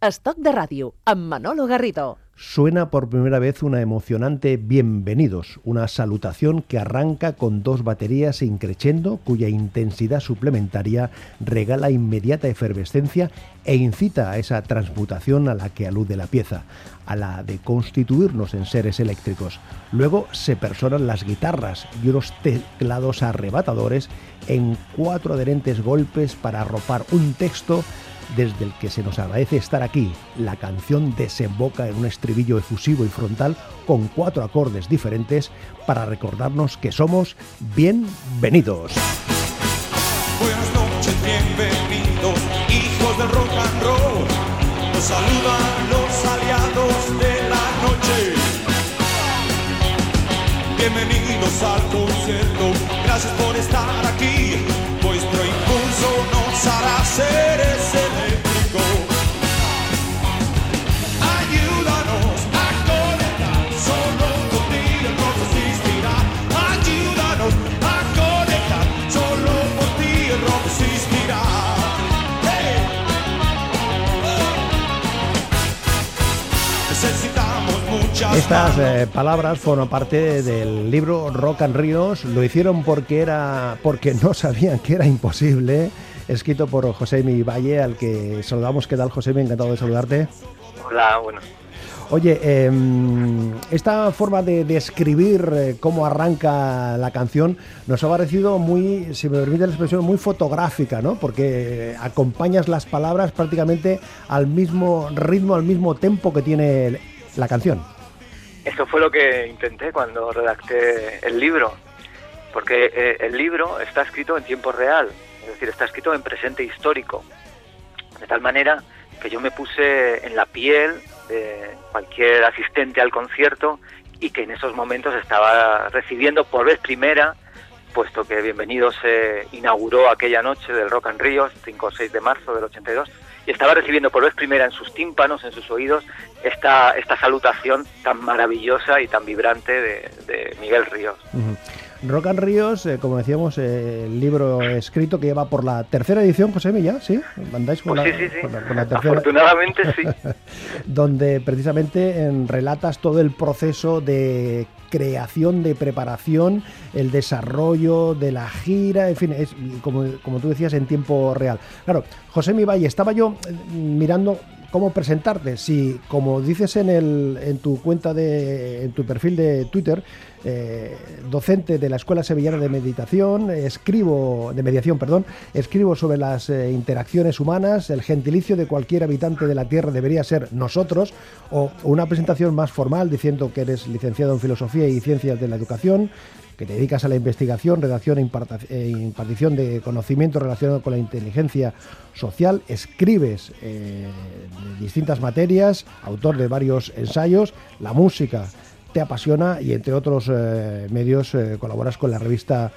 Estoc de ràdio, amb Manolo Garrido. Suena por primera vez una emocionante Bienvenidos, una salutación que arranca con dos baterías increchendo cuya intensidad suplementaria regala inmediata efervescencia e incita a esa transmutación a la que alude la pieza, a la de constituirnos en seres eléctricos. Luego se personan las guitarras y unos teclados arrebatadores en cuatro adherentes golpes para arropar un texto desde el que se nos agradece estar aquí. La canción desemboca en un estribillo efusivo y frontal con cuatro acordes diferentes para recordarnos que somos bienvenidos. Buenas noches, bienvenidos, hijos del rock and roll. Nos saludan los aliados de la noche. Bienvenidos al concierto, gracias por estar aquí. Vuestro impulso nos hará seres Estas eh, palabras forman parte del libro Rock and Ríos. Lo hicieron porque era porque no sabían que era imposible. Escrito por José Mi Valle, al que saludamos. ¿Qué tal, José? Encantado de saludarte. Hola, bueno. Oye, eh, esta forma de describir eh, cómo arranca la canción nos ha parecido muy, si me permite la expresión, muy fotográfica, ¿no? Porque acompañas las palabras prácticamente al mismo ritmo, al mismo tempo que tiene la canción. Eso fue lo que intenté cuando redacté el libro, porque eh, el libro está escrito en tiempo real, es decir, está escrito en presente histórico, de tal manera que yo me puse en la piel de cualquier asistente al concierto y que en esos momentos estaba recibiendo por vez primera, puesto que Bienvenido se inauguró aquella noche del Rock and Ríos, 5 o 6 de marzo del 82, y estaba recibiendo por vez primera en sus tímpanos, en sus oídos, esta, esta salutación tan maravillosa y tan vibrante de, Miguel Ríos. Rock and Ríos, eh, como decíamos, eh, el libro escrito que lleva por la tercera edición, José ya, ¿sí? ¿Mandáis con, Pues la, sí, sí, sí. la- la tercera? Afortunadamente sí. donde precisamente en, relatas todo el proceso de creación, de preparación, el desarrollo de la gira, en fin, es como, como tú decías en tiempo real. Claro, José Valle, estaba yo eh, mirando cómo presentarte. Si, como dices en, el, en tu cuenta de, en tu perfil de Twitter, eh, docente de la Escuela Sevillana de Meditación, escribo, de mediación, perdón, escribo sobre las eh, interacciones humanas, el gentilicio de cualquier habitante de la Tierra debería ser nosotros, o una presentación más formal diciendo que eres licenciado en Filosofía y Ciencias de la Educación, que te dedicas a la investigación, redacción e imparta- e impartición de conocimiento relacionado con la inteligencia social, escribes eh, distintas materias, autor de varios ensayos, la música te apasiona y entre otros eh, medios eh, colaboras con la revista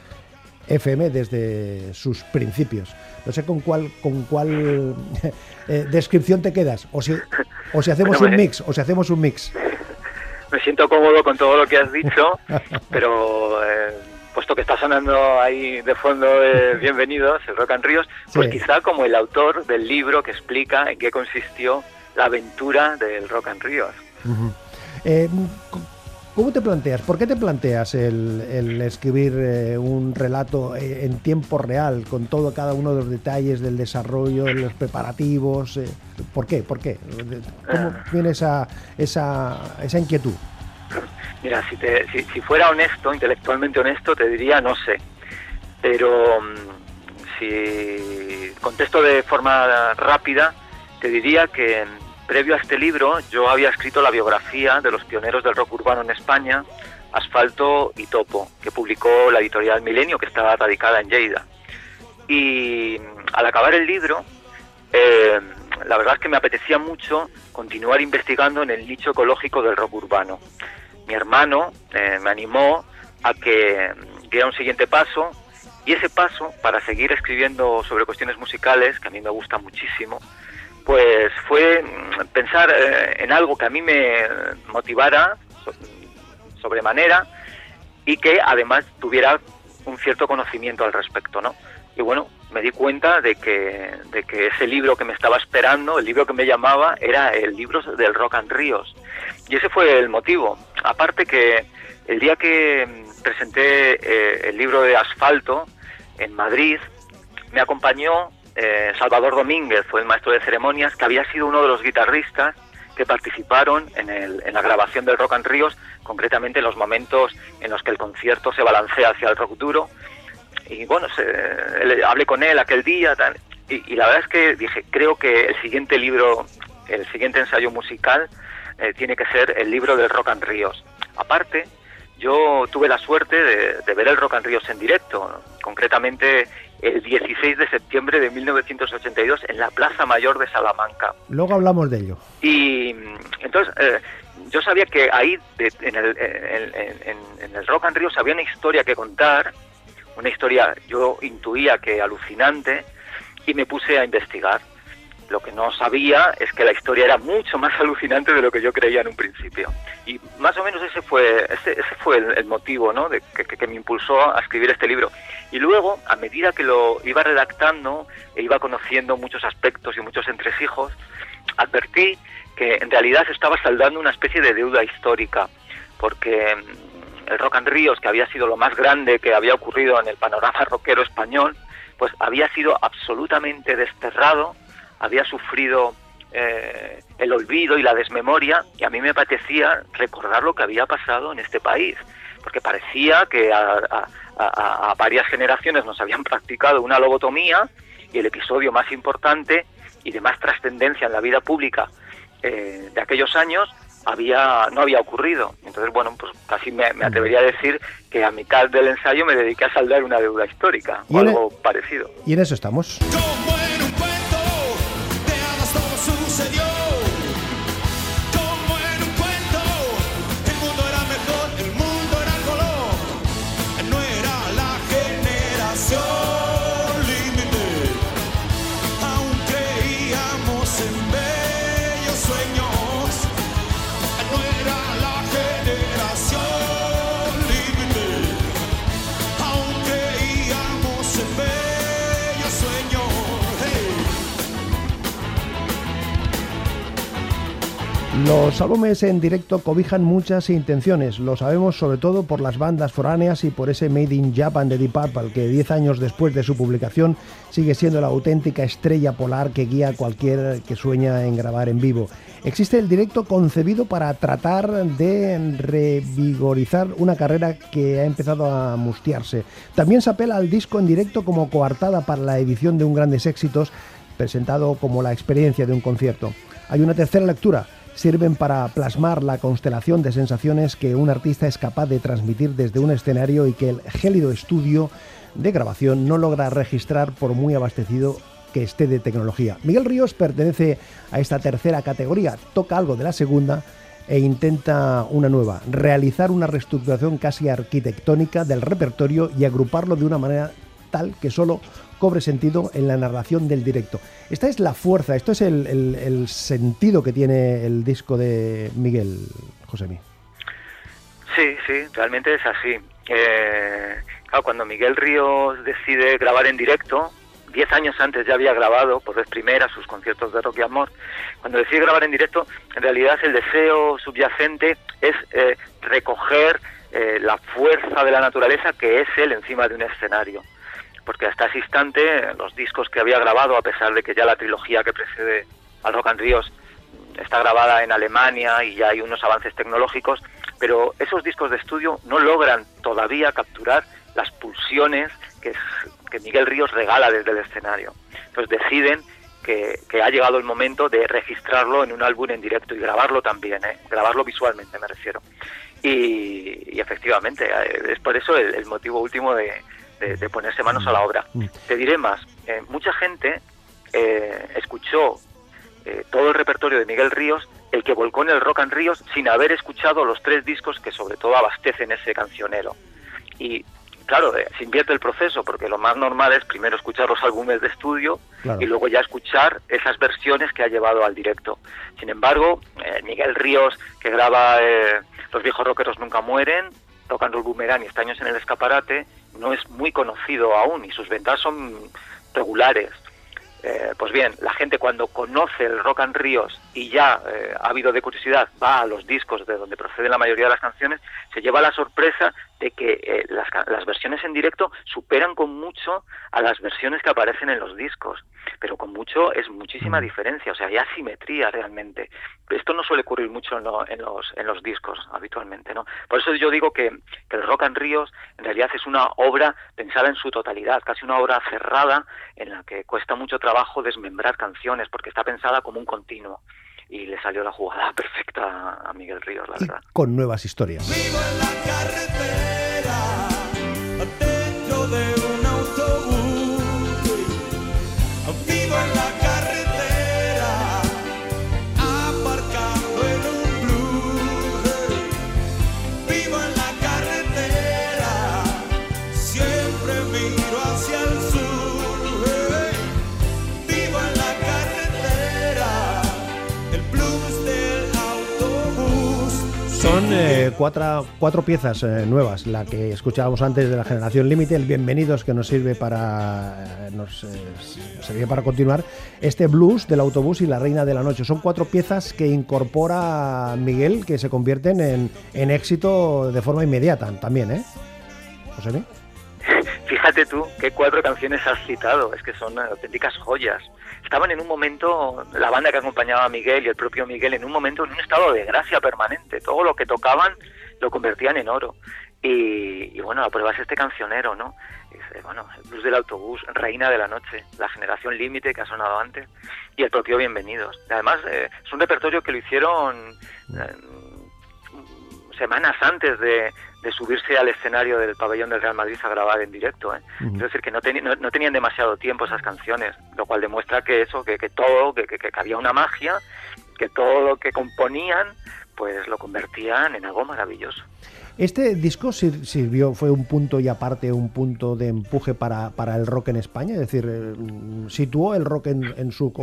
FM desde sus principios. No sé con cuál con cuál eh, descripción te quedas o si o si hacemos Bueno, un mix o si hacemos un mix. Me siento cómodo con todo lo que has dicho, pero eh, puesto que está sonando ahí de fondo eh, Bienvenidos, el Rock and Ríos, pues Sí. quizá como el autor del libro que explica en qué consistió la aventura del Rock and Ríos. Eh, ¿Cómo te planteas? ¿Por qué te planteas el, el escribir eh, un relato eh, en tiempo real, con todo cada uno de los detalles del desarrollo, de los preparativos? eh? ¿Por qué? ¿Por qué? ¿Cómo viene esa, esa, esa inquietud? Mira, si, te- si, si fuera honesto, intelectualmente honesto, te diría no sé. Pero mm, si contesto de forma rápida, te diría que previo a este libro yo había escrito la biografía de los pioneros del rock urbano en España, Asfalto y Topo, que publicó la editorial Milenio, que estaba radicada en Lleida. Y mm, al acabar el libro, eh, la verdad es que me apetecía mucho continuar investigando en el nicho ecológico del rock urbano. Mi hermano eh, me animó a que mm, diera un siguiente paso y ese paso para seguir escribiendo sobre cuestiones musicales, que a mí me gusta muchísimo, pues fue mm, pensar eh, en algo que a mí me motivara so- sobremanera y que además tuviera un cierto conocimiento al respecto, ¿no? Y bueno, me di cuenta de que, de que ese libro que me estaba esperando, el libro que me llamaba, era el libro del Rock and Ríos. Y ese fue el motivo. Aparte que el día que presenté eh, el libro de Asfalto en Madrid, me acompañó eh, Salvador Domínguez, fue el maestro de ceremonias, que había sido uno de los guitarristas que participaron en, el, en la grabación del Rock and Ríos, concretamente en los momentos en los que el concierto se balancea hacia el rock duro. Y bueno, se, hablé con él aquel día y, la verdad es que dije, creo que el siguiente libro, el siguiente ensayo musical eh, tiene que ser el libro del Rock and Ríos. Aparte, yo tuve la suerte de, ver el Rock and Ríos en directo, concretamente el 16 de septiembre de 1982 en la Plaza Mayor de Salamanca. Luego hablamos de ello. Y entonces eh, yo sabía que ahí en, el, en, el Rock and Ríos había una historia que contar, una historia yo intuía que alucinante y me puse a investigar. Lo que no sabía es que la historia era mucho más alucinante de lo que yo creía en un principio. Y más o menos ese fue, ese, ese fue el, motivo ¿no? de que, me impulsó a escribir este libro. Y luego, a medida que lo iba redactando e iba conociendo muchos aspectos y muchos entresijos, advertí que en realidad se estaba saldando una especie de deuda histórica, porque mm, el Rock and Ríos, que había sido lo más grande que había ocurrido en el panorama rockero español, pues había sido absolutamente desterrado había sufrido eh, el olvido y la desmemoria y a mí me parecía recordar lo que había pasado en este país, porque parecía que a, varias generaciones nos habían practicado una lobotomía y el episodio más importante y de más trascendencia en la vida pública eh, de aquellos años había no había ocurrido. Entonces, bueno, pues casi me, atrevería a decir que a mitad del ensayo me dediqué a saldar una deuda histórica o algo e- parecido. Y en eso estamos. Los álbumes en directo cobijan muchas intenciones, lo sabemos sobre todo por las bandas foráneas y por ese Made in Japan de Deep Purple que 10 años después de su publicación sigue siendo la auténtica estrella polar que guía a cualquier que sueña en grabar en vivo. Existe el directo concebido para tratar de revigorizar una carrera que ha empezado a mustiarse. También se apela al disco en directo como coartada para la edición de un grandes éxitos, presentado como la experiencia de un concierto. Hay una tercera lectura sirven para plasmar la constelación de sensaciones que un artista es capaz de transmitir desde un escenario y que el gélido estudio de grabación no logra registrar por muy abastecido que esté de tecnología. Miguel Ríos pertenece a esta tercera categoría, toca algo de la segunda e intenta una nueva, realizar una reestructuración casi arquitectónica del repertorio y agruparlo de una manera tal que solo cobre sentido en la narración del directo. Esta es la fuerza, esto es el, sentido que tiene el disco de Miguel Josemi. Sí, sí, realmente es así. Eh, cuando Miguel Ríos decide grabar en directo, diez años antes ya había grabado por vez primera sus conciertos de rock y amor. Cuando decide grabar en directo, en realidad el deseo subyacente es eh, recoger eh, la fuerza de la naturaleza que es él encima de un escenario porque hasta ese instante los discos que había grabado, a pesar de que ya la trilogía que precede al Rock and Ríos está grabada en Alemania y ya hay unos avances tecnológicos, pero esos discos de estudio no logran todavía capturar las pulsiones que, que Miguel Ríos regala desde el escenario. Entonces deciden que, ha llegado el momento de registrarlo en un álbum en directo y grabarlo también, ¿eh? grabarlo visualmente me refiero. Y, efectivamente, eh, es por eso el motivo último de, de, ponerse manos a la obra. Mm. Te diré más, eh, mucha gente eh, escuchó eh, todo el repertorio de Miguel Ríos, el que volcó en el Rock and Ríos, sin haber escuchado los tres discos que sobre todo abastecen ese cancionero. Y claro, se invierte el proceso, porque lo más normal es primero escuchar los álbumes de estudio y luego ya escuchar esas versiones que ha llevado al directo. Sin embargo, Miguel Ríos, que graba Los viejos rockeros nunca mueren, Rock and Roll Boomerang y Estaños en el escaparate, no es muy conocido aún y sus ventas son regulares. Eh, pues bien, la gente cuando conoce el Rock and Ríos y ya eh, ha habido de curiosidad, va a los discos de donde proceden la mayoría de las canciones, se lleva la sorpresa de que eh, las, las, versiones en directo superan con mucho a las versiones que aparecen en los discos, pero con mucho es muchísima mm. diferencia, o sea, hay asimetría realmente. Esto no suele ocurrir mucho en, en, los, en los discos habitualmente, ¿no? Por eso yo digo que, que el Rock and Ríos en realidad es una obra pensada en su totalidad, casi una obra cerrada en la que cuesta mucho trabajo desmembrar canciones porque está pensada como un continuo y le salió la jugada perfecta a Miguel Ríos, la verdad. con nuevas historias. Vivo en la cuatro, cuatro piezas eh, nuevas, la que escuchábamos antes de la generación límite, el Bienvenidos que nos sirve para eh, nos eh, para continuar, este blues del autobús y la Reina de la Noche. Son cuatro piezas que incorpora Miguel que se convierten en, en éxito de forma inmediata también, ¿eh? José? Fíjate tú qué cuatro canciones has citado, es que son auténticas joyas. Estaban en un momento, la banda que acompañaba a Miguel y el propio Miguel, en un momento en un estado de gracia permanente. Todo lo que tocaban lo convertían en oro. Y, y bueno, la prueba es este cancionero, ¿no? Es, bueno, el del autobús, Reina de la Noche, la generación límite que ha sonado antes, y el propio Bienvenidos. Además, eh, es un repertorio que lo hicieron eh, semanas antes de, de subirse al escenario del pabellón del Real Madrid a grabar en directo. ¿eh? Uh -huh. Es decir, que no, no, no, tenían demasiado tiempo esas canciones, lo cual demuestra que eso, que, que todo, que, que, que, había una magia, que todo lo que componían, pues lo convertían en algo maravilloso. ¿Este disco sirvió, fue un punto y aparte un punto de empuje para, para el rock en España? Es decir, eh, ¿situó el rock en, en, su,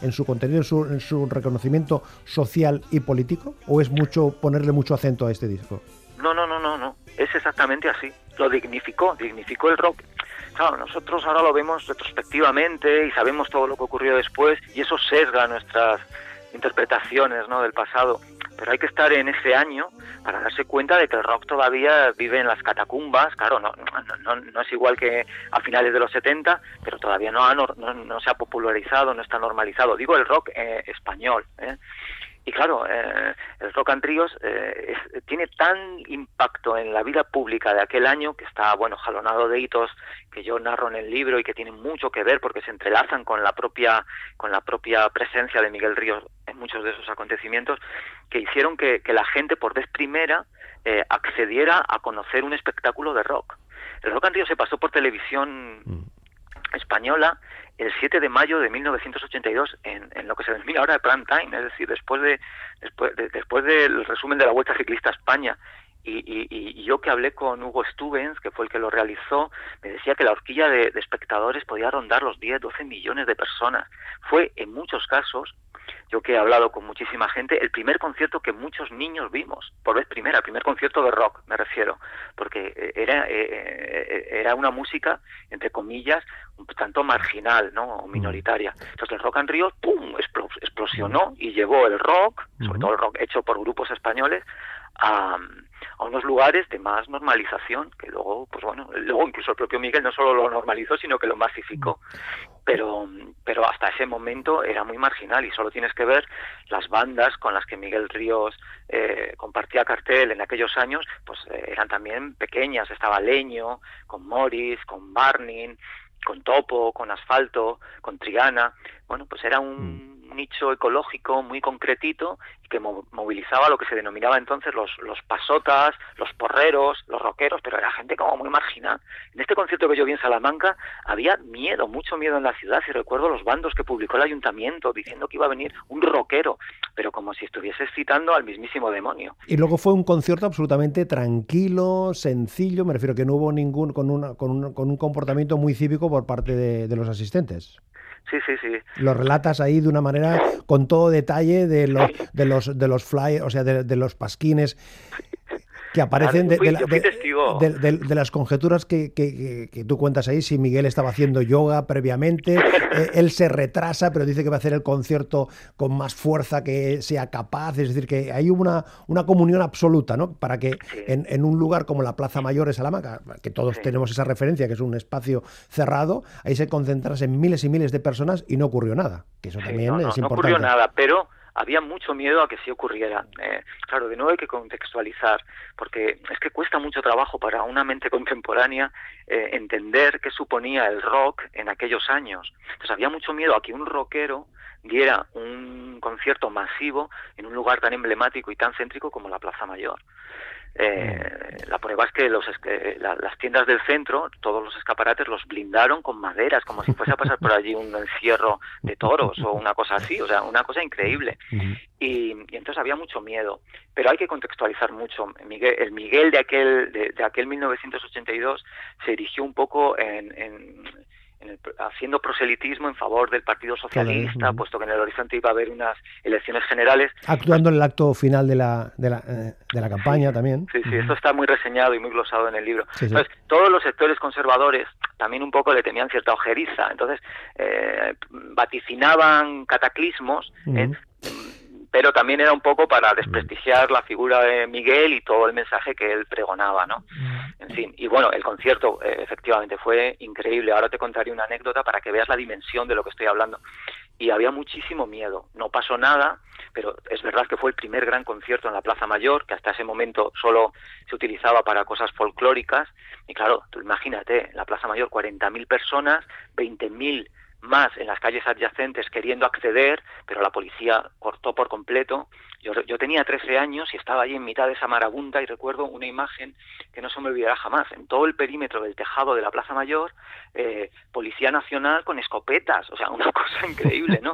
en su contenido, en su, en su reconocimiento social y político? ¿O es mucho ponerle mucho acento a este disco? No, no, no, no, no. Es exactamente así. Lo dignificó, dignificó el rock. Claro, nosotros ahora lo vemos retrospectivamente y sabemos todo lo que ocurrió después y eso sesga nuestras interpretaciones ¿no? del pasado. Pero hay que estar en ese año para darse cuenta de que el rock todavía vive en las catacumbas. Claro, no, no, no, no es igual que a finales de los 70, pero todavía no, ha, no, se ha popularizado, no está normalizado. Digo el rock eh, español. ¿eh? Y claro, eh, el Rock and Ríos eh, es, tiene tan impacto en la vida pública de aquel año que está, bueno, jalonado de hitos que yo narro en el libro y que tienen mucho que ver porque se entrelazan con la propia, con la propia presencia de Miguel Ríos en muchos de esos acontecimientos que hicieron que, que la gente por vez primera eh, accediera a conocer un espectáculo de rock. El Rock and Ríos se pasó por televisión española el 7 de mayo de 1982 en, en lo que se denomina ahora de prime time, es decir, después de después, de, después del resumen de la Vuelta Ciclista a España. Y, y, y, yo que hablé con Hugo Stubens, que fue el que lo realizó, me decía que la horquilla de, de espectadores podía rondar los 10, 12 millones de personas. Fue en muchos casos yo que he hablado con muchísima gente, el primer concierto que muchos niños vimos, por vez primera, el primer concierto de rock, me refiero, porque era, eh, era una música, entre comillas, un tanto marginal, ¿no? O minoritaria. Entonces el Rock and Rio, ¡pum!, explosionó y llevó el rock, sobre todo el rock hecho por grupos españoles, a, a unos lugares de más normalización, que luego, pues bueno, luego incluso el propio Miguel no solo lo normalizó, sino que lo masificó. Pero, pero hasta ese momento era muy marginal y solo tienes que ver las bandas con las que Miguel Ríos eh, compartía cartel en aquellos años, pues eh, eran también pequeñas. Estaba Leño, con Morris, con Barning, con Topo, con Asfalto, con Triana. Bueno, pues era un nicho ecológico muy concretito y que movilizaba lo que se denominaba entonces los, los pasotas, los porreros, los rockeros, pero era gente como muy marginal. En este concierto que yo vi en Salamanca había miedo, mucho miedo en la ciudad y recuerdo los bandos que publicó el ayuntamiento diciendo que iba a venir un rockero, pero como si estuviese citando al mismísimo demonio. Y luego fue un concierto absolutamente tranquilo, sencillo, me refiero que no hubo ningún, con, una, con, un, con un comportamiento muy cívico por parte de, de los asistentes. Sí, sí, sí. Lo relatas ahí de una manera con todo detalle de los de los de los flyers, o sea, de, de los pasquines. Que aparecen de, de la- de- las conjeturas que, que- que- tú cuentas ahí, si Miguel estaba haciendo yoga previamente, eh, él se retrasa, pero dice que va a hacer el concierto con más fuerza que sea capaz, es decir, que hay una, una comunión absoluta, ¿no? Para que Sí. en, en un lugar como la Plaza Mayor de Salamanca, que todos Sí. tenemos esa referencia, que es un espacio cerrado, ahí se concentrasen miles y miles de personas y no ocurrió nada, que eso Sí, también no, no, es no importante. ocurrió nada, pero había mucho miedo a que sí ocurriera. Eh, claro, de nuevo hay que contextualizar, porque es que cuesta mucho trabajo para una mente contemporánea eh, entender qué suponía el rock en aquellos años. Entonces había mucho miedo a que un rockero diera un concierto masivo en un lugar tan emblemático y tan céntrico como la Plaza Mayor. Eh, la prueba es que los, que la- las tiendas del centro, todos los escaparates los blindaron con maderas, como si fuese a pasar por allí un encierro de toros o una cosa así, o sea, una cosa increíble. Y, y entonces había mucho miedo, pero hay que contextualizar mucho. Miguel, el Miguel de aquel de, de aquel 1982 se erigió un poco en, en- en el- haciendo proselitismo en favor del Partido Socialista, puesto que en el horizonte iba a haber unas elecciones generales Actuando en el acto final de la, de la, eh, de la campaña también. Sí, sí, Ujú. esto está muy reseñado y muy glosado en el libro. Sí, sí. Entonces, todos los sectores conservadores también un poco le tenían cierta ojeriza. Entonces, eh, vaticinaban cataclismos, ¿eh? Pero también era un poco para desprestigiar la figura de Miguel y todo el mensaje que él pregonaba, ¿no? En fin, y bueno, el concierto eh, efectivamente fue increíble. Ahora te contaré una anécdota para que veas la dimensión de lo que estoy hablando. Y había muchísimo miedo. No pasó nada, pero es verdad que fue el primer gran concierto en la Plaza Mayor, que hasta ese momento solo se utilizaba para cosas folclóricas. Y claro, tú imagínate, en la Plaza Mayor 40.000 personas, 20.000 más en las calles adyacentes queriendo acceder, pero la policía cortó por completo. Yo, yo tenía 13 años y estaba allí en mitad de esa marabunta y recuerdo una imagen que no se me olvidará jamás. En todo el perímetro del tejado de la Plaza Mayor, eh, Policía Nacional con escopetas, o sea, una cosa increíble, ¿no?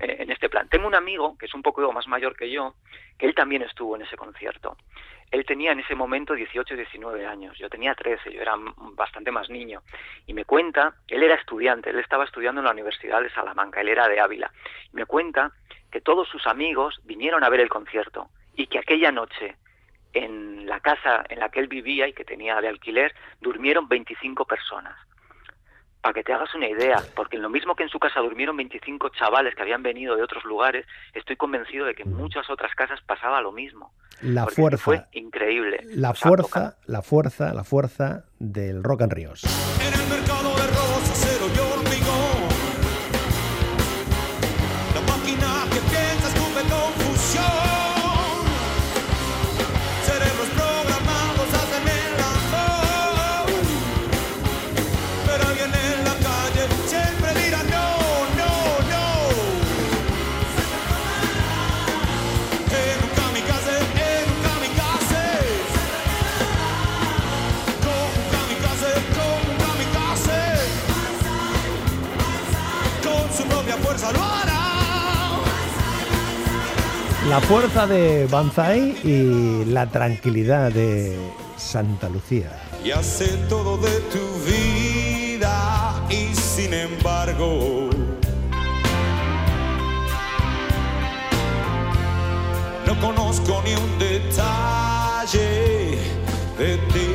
Eh, en este plan. Tengo un amigo que es un poco más mayor que yo, que él también estuvo en ese concierto. Él tenía en ese momento 18 19 años, yo tenía 13, yo era bastante más niño. Y me cuenta, él era estudiante, él estaba estudiando en la Universidad de Salamanca, él era de Ávila. Y me cuenta que todos sus amigos vinieron a ver el concierto y que aquella noche en la casa en la que él vivía y que tenía de alquiler durmieron 25 personas. Para que te hagas una idea, porque en lo mismo que en su casa durmieron 25 chavales que habían venido de otros lugares, estoy convencido de que en muchas otras casas pasaba lo mismo. La que Fue fuerza, increíble. la fuerza, la fuerza, la fuerza del Rock and Ríos. La fuerza de Banzai y la tranquilidad de Santa Lucía. Y hace todo de tu vida y sin embargo no conozco ni un detalle de ti.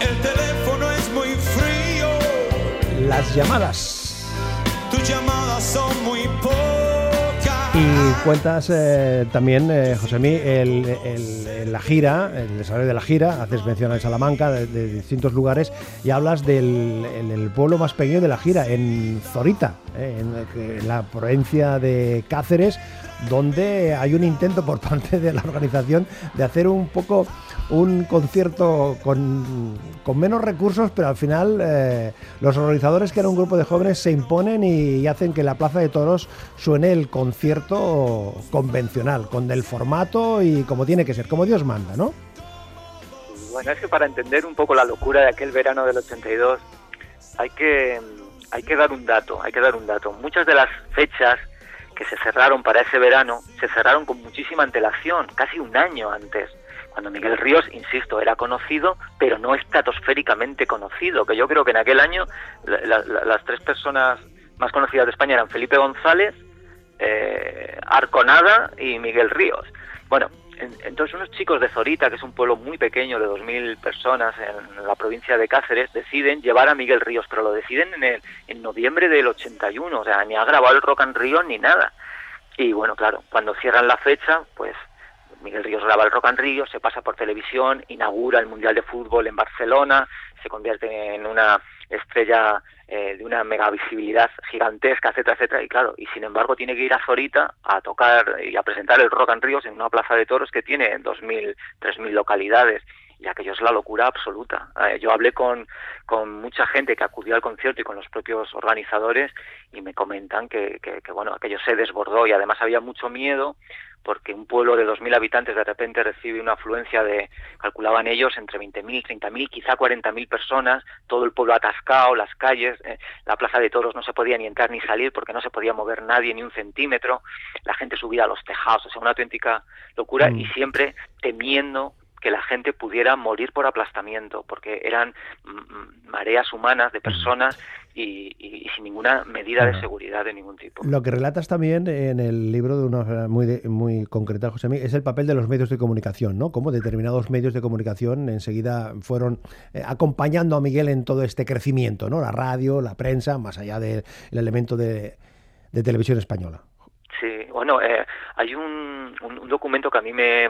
El teléfono es muy frío, Las llamadas. Tus llamadas son muy pocas. Y cuentas eh, también, eh, Josemí, el, la gira, el desarrollo de la gira, haces mención a Salamanca, de, distintos lugares, y hablas del el, el pueblo más pequeño de la gira, en Zorita, eh, en la provincia de Cáceres, donde hay un intento por parte de la organización de hacer un poco un concierto con, con menos recursos, pero al final eh, los organizadores, que era un grupo de jóvenes, se imponen y, hacen que la Plaza de Toros suene el concierto convencional, con el formato y como tiene que ser, como Dios manda, ¿no? Bueno, es que para entender un poco la locura de aquel verano del 82 hay que, hay que dar un dato, hay que dar un dato. Muchas de las fechas que se cerraron para ese verano se cerraron con muchísima antelación, casi un año antes. Cuando Miguel Ríos, insisto, era conocido, pero no estratosféricamente conocido, que yo creo que en aquel año la- la- la- las tres personas más conocidas de España eran Felipe González, eh, Arconada y Miguel Ríos. Bueno, entonces unos chicos de Zorita, que es un pueblo muy pequeño de 2.000 personas en la provincia de Cáceres, deciden llevar a Miguel Ríos, pero lo deciden en, el, en noviembre del 81, o sea, ni ha grabado el Rock and Ríos ni nada. Y bueno, claro, cuando cierran la fecha, pues Miguel Ríos graba el Rock and Ríos, se pasa por televisión, inaugura el Mundial de Fútbol en Barcelona, se convierte en una estrella eh, de una mega visibilidad gigantesca, etcétera, etcétera, y claro, y sin embargo tiene que ir a Zorita a tocar y a presentar el Rock and Ríos en una plaza de toros que tiene 2.000, 3.000 localidades y aquello es la locura absoluta. Eh, yo hablé con, con mucha gente que acudió al concierto y con los propios organizadores y me comentan que, que, que bueno, aquello se desbordó y además había mucho miedo porque un pueblo de 2.000 habitantes de repente recibe una afluencia de, calculaban ellos, entre 20.000, 30.000, quizá 40.000 personas, todo el pueblo atascado, las calles, eh, la plaza de toros no se podía ni entrar ni salir porque no se podía mover nadie ni un centímetro, la gente subía a los tejados, o sea, una auténtica locura y mm. siempre temiendo que la gente pudiera morir por aplastamiento, porque eran mareas humanas de personas y, sin ninguna medida de seguridad de ningún tipo. Lo que relatas también en el libro de una manera muy, muy concreta, José Miguel, es el papel de los medios de comunicación, ¿no? Cómo determinados medios de comunicación enseguida fueron eh, acompañando a Miguel en todo este crecimiento, ¿no? La radio, la prensa, más allá del elemento de, televisión española. Sí, bueno, eh, hay un, un documento que a mí me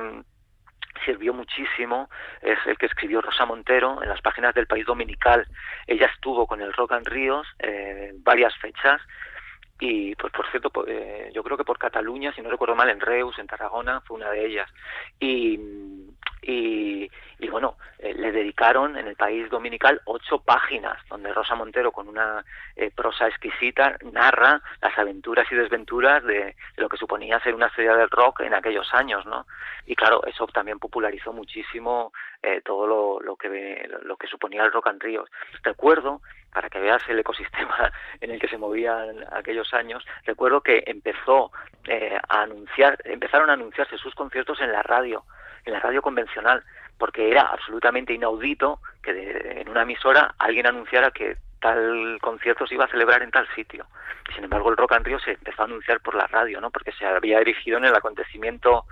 sirvió muchísimo es el que escribió Rosa Montero en las páginas del País Dominical. Ella estuvo con el Rock and Ríos eh, varias fechas y pues por cierto eh, yo creo que por Cataluña si no recuerdo mal en Reus en Tarragona fue una de ellas y y, y bueno, eh, le dedicaron en el país dominical ocho páginas, donde Rosa Montero, con una eh, prosa exquisita, narra las aventuras y desventuras de, lo que suponía ser una estrella del rock en aquellos años, ¿no? Y claro, eso también popularizó muchísimo eh, todo lo, lo, que, lo que suponía el rock and ríos. Recuerdo para que veas el ecosistema en el que se movían aquellos años, recuerdo que empezó a anunciar, empezaron a anunciarse sus conciertos en la radio en la radio convencional, porque era absolutamente inaudito que en una emisora alguien anunciara que tal concierto se iba a celebrar en tal sitio. sin embargo, el Rock and Rio se empezó a anunciar por la radio, ¿no? Porque se había erigido en el acontecimiento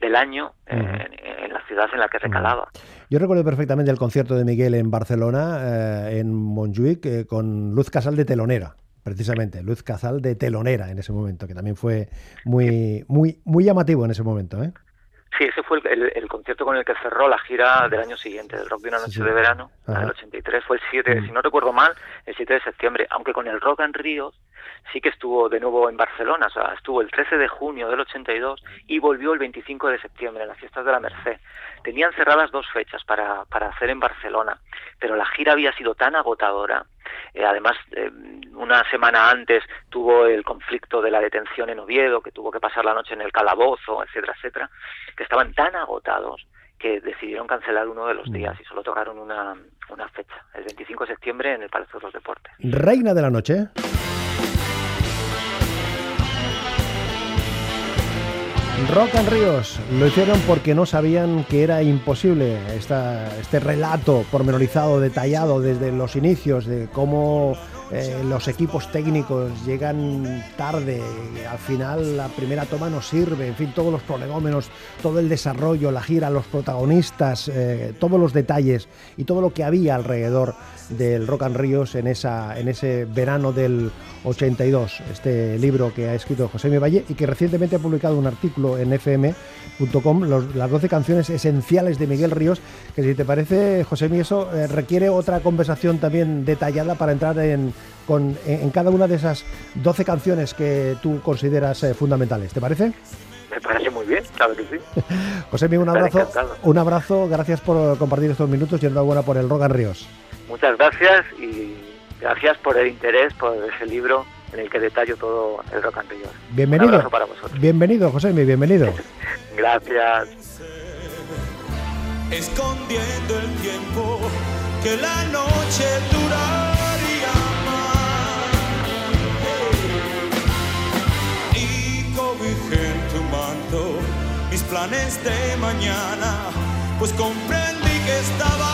del año en, la ciudad en la que recalaba. Yo recuerdo perfectamente el concierto de Miguel en Barcelona, eh, en Montjuic, eh, con Luz Casal de telonera precisamente, Luz Casal de telonera en ese momento, que también fue muy, muy, muy llamativo en ese momento. ¿eh? Sí, ese fue el, concierto con el que cerró la gira del año siguiente, del Rock de una noche de verano, en el 83. Fue el 7, mm. si no recuerdo mal, el 7 de septiembre. Aunque con el Rock en Ríos sí que estuvo de nuevo en Barcelona, o sea, estuvo el 13 de junio del 82 y volvió el 25 de septiembre, en las fiestas de la Merced. Tenían cerradas dos fechas para, para hacer en Barcelona, pero la gira había sido tan agotadora eh, además, eh, una semana antes tuvo el conflicto de la detención en Oviedo, que tuvo que pasar la noche en el calabozo, etcétera, etcétera, que estaban tan agotados que decidieron cancelar uno de los mm. días y solo tocaron una, una fecha, el 25 de septiembre en el Palacio de los Deportes. Reina de la Noche. Rock and Ríos. Lo hicieron porque no sabían que era imposible esta, este relato pormenorizado, detallado desde los inicios de cómo eh, los equipos técnicos llegan tarde, al final la primera toma no sirve, en fin, todos los prolegómenos, todo el desarrollo, la gira, los protagonistas, eh, todos los detalles y todo lo que había alrededor del Rock and Ríos en, esa, en ese verano del 82, este libro que ha escrito José Mi Valle y que recientemente ha publicado un artículo en fm.com, las 12 canciones esenciales de Miguel Ríos, que si te parece, José Mi, eso eh, requiere otra conversación también detallada para entrar en, con, en, cada una de esas 12 canciones que tú consideras eh, fundamentales. ¿Te parece? Me parece muy bien, claro que sí. José Mi, un abrazo, un abrazo, gracias por compartir estos minutos y enhorabuena por el Rock and Ríos. Muchas gracias y gracias por el interés por ese libro en el que detallo todo el rock and roll. Bienvenido. para vosotros. Bienvenido, José, bienvenido. gracias. Escondiendo el tiempo que la noche duraría planes de mañana, pues comprendí que estaba